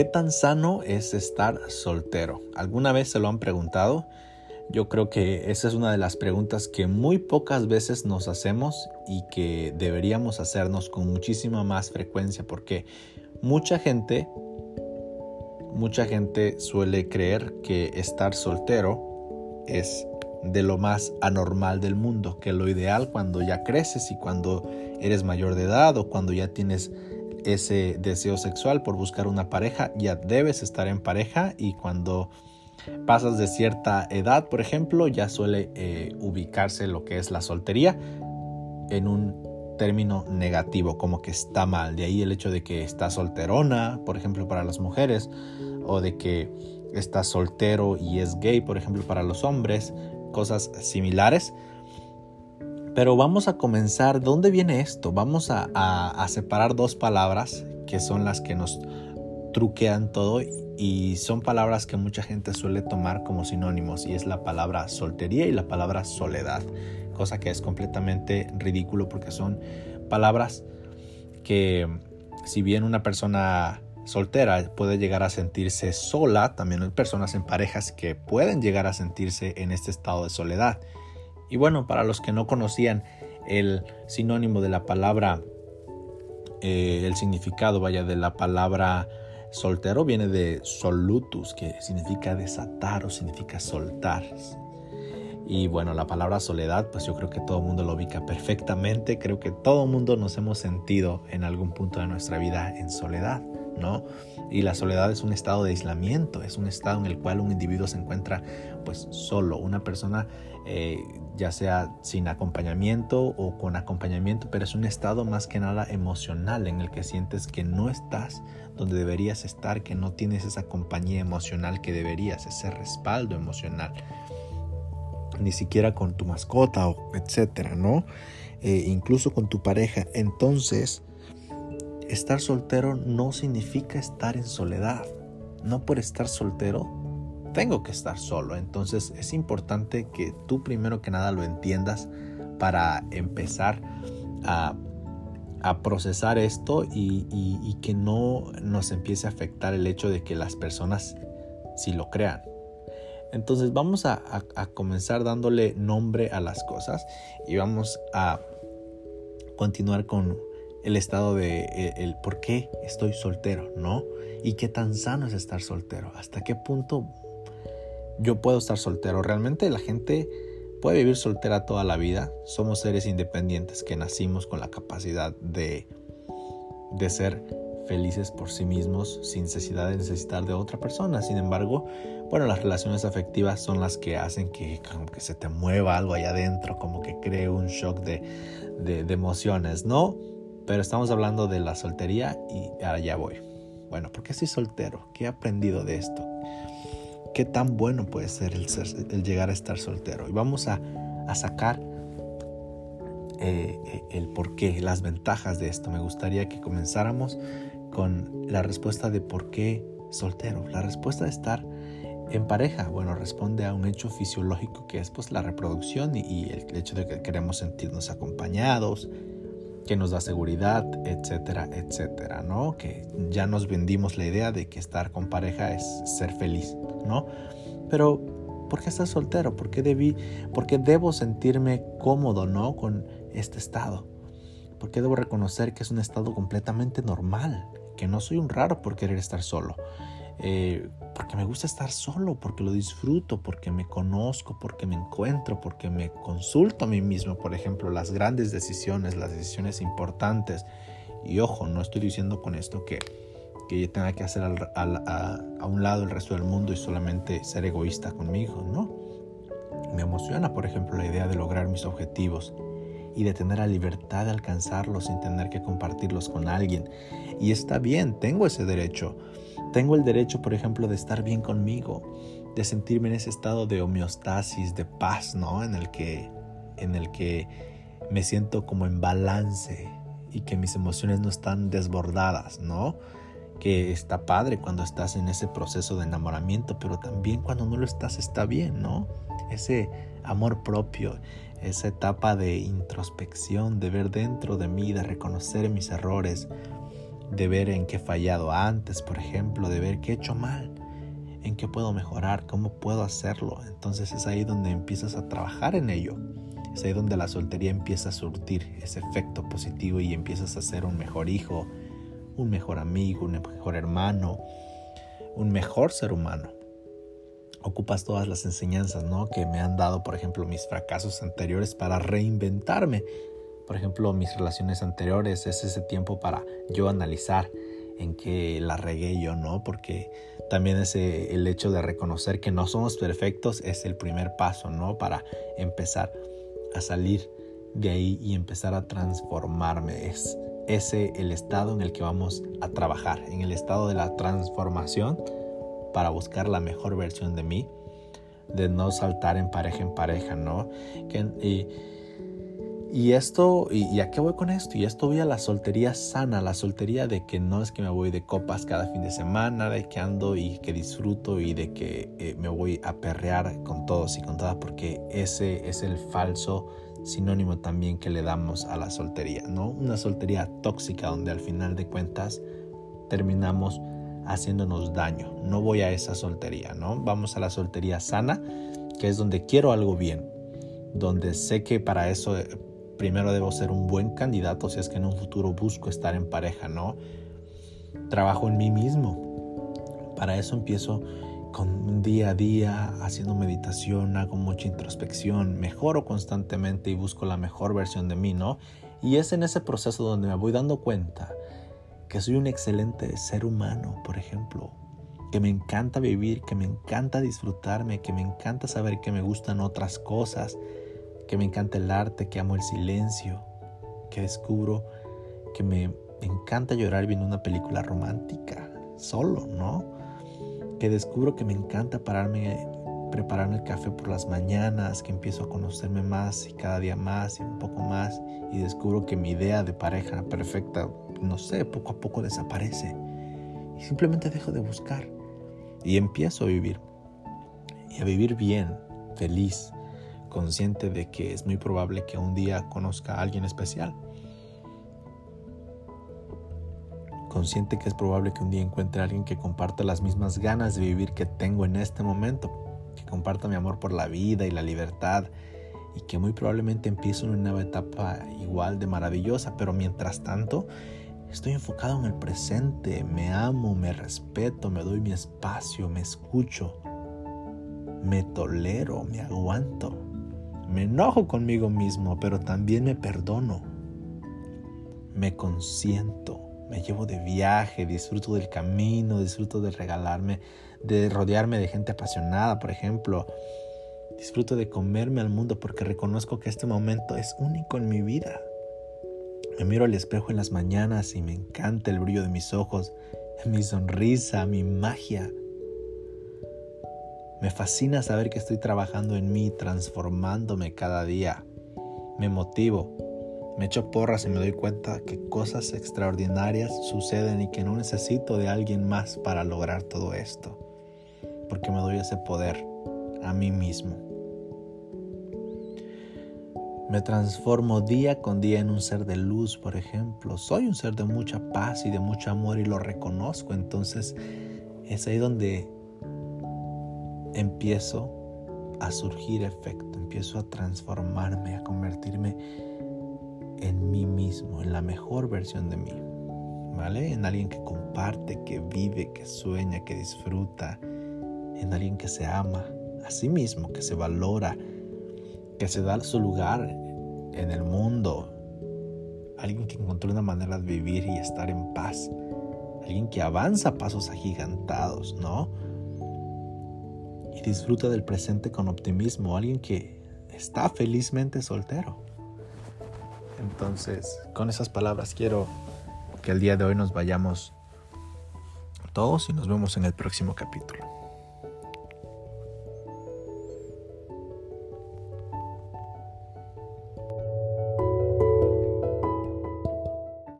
¿Qué tan sano es estar soltero? ¿Alguna vez se lo han preguntado? Yo creo que esa es una de las preguntas que muy pocas veces nos hacemos y que deberíamos hacernos con muchísima más frecuencia porque mucha gente, mucha gente suele creer que estar soltero es de lo más anormal del mundo, que lo ideal cuando ya creces y cuando eres mayor de edad o cuando ya tienes ese deseo sexual por buscar una pareja, ya debes estar en pareja y cuando pasas de cierta edad, por ejemplo, ya suele eh, ubicarse lo que es la soltería en un término negativo, como que está mal. De ahí el hecho de que está solterona, por ejemplo, para las mujeres, o de que está soltero y es gay, por ejemplo, para los hombres, cosas similares. Pero vamos a comenzar, ¿dónde viene esto? Vamos a, separar dos palabras que son las que nos truquean todo y son palabras que mucha gente suele tomar como sinónimos y es la palabra soltería y la palabra soledad, cosa que es completamente ridículo porque son palabras que si bien una persona soltera puede llegar a sentirse sola, también hay personas en parejas que pueden llegar a sentirse en este estado de soledad. Y bueno, para los que no conocían el sinónimo de la palabra, eh, el significado, vaya, de la palabra soltero viene de solutus, que significa desatar o significa soltar. Y bueno, la palabra soledad, pues yo creo que todo el mundo lo ubica perfectamente. Creo que todo el mundo nos hemos sentido en algún punto de nuestra vida en soledad, ¿no? Y la soledad es un estado de aislamiento, es un estado en el cual un individuo se encuentra pues solo, una persona eh, ya sea sin acompañamiento o con acompañamiento, pero es un estado más que nada emocional en el que sientes que no estás donde deberías estar, que no tienes esa compañía emocional que deberías, ese respaldo emocional, ni siquiera con tu mascota o etcétera, ¿no? Eh, incluso con tu pareja. Entonces, estar soltero no significa estar en soledad. No por estar soltero tengo que estar solo. Entonces es importante que tú primero que nada lo entiendas para empezar a, procesar esto y, que no nos empiece a afectar el hecho de que las personas si lo crean. Entonces vamos a, comenzar dándole nombre a las cosas y vamos a continuar con el estado de el, el por qué estoy soltero, ¿no? Y qué tan sano es estar soltero, hasta qué punto yo puedo estar soltero. Realmente la gente puede vivir soltera toda la vida. Somos seres independientes que nacimos con la capacidad de, de ser felices por sí mismos sin necesidad de necesitar de otra persona. Sin embargo, bueno, las relaciones afectivas son las que hacen que como que se te mueva algo allá adentro, como que cree un shock de, de, de emociones, ¿no? Pero estamos hablando de la soltería y ya voy. Bueno, ¿por qué soy soltero? ¿Qué he aprendido de esto? qué tan bueno puede ser el, llegar a estar soltero. Y vamos a, sacar eh, eh, el porqué, las ventajas de esto. Me gustaría que comenzáramos con la respuesta de por qué soltero. La respuesta de estar en pareja, bueno, responde a un hecho fisiológico que es pues la reproducción y el hecho de que queremos sentirnos acompañados, que nos da seguridad, etcétera, etcétera, ¿no? Que ya nos vendimos la idea de que estar con pareja es ser feliz, ¿no? Pero, ¿por qué estás soltero? ¿Por qué, debí, ¿Por qué debo sentirme cómodo, ¿no? Con este estado. ¿Por qué debo reconocer que es un estado completamente normal? Que no soy un raro por querer estar solo. Eh, porque me gusta estar solo, porque lo disfruto, porque me conozco, porque me encuentro, porque me consulto a mí mismo, por ejemplo, las grandes decisiones, las decisiones importantes. Y ojo, no estoy diciendo con esto que, que yo tenga que hacer a, a un lado el resto del mundo y solamente ser egoísta conmigo, ¿no? Me emociona, por ejemplo, la idea de lograr mis objetivos y de tener la libertad de alcanzarlos sin tener que compartirlos con alguien. Y está bien, tengo ese derecho. Tengo el derecho, por ejemplo, de estar bien conmigo, de sentirme en ese estado de homeostasis, de paz, ¿no? En el que, en el que me siento como en balance y que mis emociones no están desbordadas, ¿no? Que está padre cuando estás en ese proceso de enamoramiento, pero también cuando no lo estás está bien, ¿no? Ese amor propio, esa etapa de introspección, de ver dentro de mí, de reconocer mis errores, de ver en qué he fallado antes, por ejemplo, de ver qué he hecho mal, en qué puedo mejorar, cómo puedo hacerlo. Entonces es ahí donde empiezas a trabajar en ello. Es ahí donde la soltería empieza a surtir ese efecto positivo y empiezas a ser un mejor hijo, un mejor amigo, un mejor hermano, un mejor ser humano. Ocupas todas las enseñanzas ¿no? que me han dado, por ejemplo, mis fracasos anteriores para reinventarme. Por ejemplo, mis relaciones anteriores es ese tiempo para yo analizar en qué la regué yo, ¿no? Porque también ese, el hecho de reconocer que no somos perfectos es el primer paso, ¿no? Para empezar a salir de ahí y empezar a transformarme. Es ese el estado en el que vamos a trabajar, en el estado de la transformación para buscar la mejor versión de mí, de no saltar en pareja en pareja, ¿no? y, y esto, y, a qué voy con esto? Y esto voy a la soltería sana, la soltería de que no es que me voy de copas cada fin de semana, de que ando y que disfruto y de que eh, me voy a perrear con todos y con todas, porque ese es el falso sinónimo también que le damos a la soltería, ¿no? Una soltería tóxica donde al final de cuentas terminamos haciéndonos daño. No voy a esa soltería, ¿no? Vamos a la soltería sana, que es donde quiero algo bien, donde sé que para eso primero debo ser un buen candidato si es que en un futuro busco estar en pareja, ¿no? Trabajo en mí mismo. Para eso empiezo con un día a día haciendo meditación, hago mucha introspección, mejoro constantemente y busco la mejor versión de mí, ¿no? Y es en ese proceso donde me voy dando cuenta que soy un excelente ser humano, por ejemplo, que me encanta vivir, que me encanta disfrutarme, que me encanta saber que me gustan otras cosas, que me encanta el arte, que amo el silencio, que descubro que me encanta llorar viendo una película romántica, solo, ¿no? Que descubro que me encanta pararme, prepararme el café por las mañanas, que empiezo a conocerme más y cada día más y un poco más y descubro que mi idea de pareja perfecta, no sé, poco a poco desaparece y simplemente dejo de buscar y empiezo a vivir y a vivir bien, feliz, consciente de que es muy probable que un día conozca a alguien especial. Consciente que es probable que un día encuentre a alguien que comparta las mismas ganas de vivir que tengo en este momento, que comparta mi amor por la vida y la libertad y que muy probablemente empiece una nueva etapa igual de maravillosa, pero mientras tanto estoy enfocado en el presente, me amo, me respeto, me doy mi espacio, me escucho, me tolero, me aguanto. Me enojo conmigo mismo, pero también me perdono. Me consiento, me llevo de viaje, disfruto del camino, disfruto de regalarme, de rodearme de gente apasionada, por ejemplo. Disfruto de comerme al mundo porque reconozco que este momento es único en mi vida. Me miro al espejo en las mañanas y me encanta el brillo de mis ojos, mi sonrisa, mi magia. Me fascina saber que estoy trabajando en mí, transformándome cada día. Me motivo, me echo porras y me doy cuenta que cosas extraordinarias suceden y que no necesito de alguien más para lograr todo esto, porque me doy ese poder a mí mismo. Me transformo día con día en un ser de luz, por ejemplo. Soy un ser de mucha paz y de mucho amor y lo reconozco. Entonces es ahí donde empiezo a surgir efecto, empiezo a transformarme, a convertirme en mí mismo, en la mejor versión de mí, ¿vale? En alguien que comparte, que vive, que sueña, que disfruta, en alguien que se ama a sí mismo, que se valora, que se da su lugar en el mundo, alguien que encontró una manera de vivir y estar en paz, alguien que avanza pasos agigantados, ¿no? Y disfruta del presente con optimismo, alguien que está felizmente soltero. Entonces, con esas palabras quiero que el día de hoy nos vayamos todos y nos vemos en el próximo capítulo.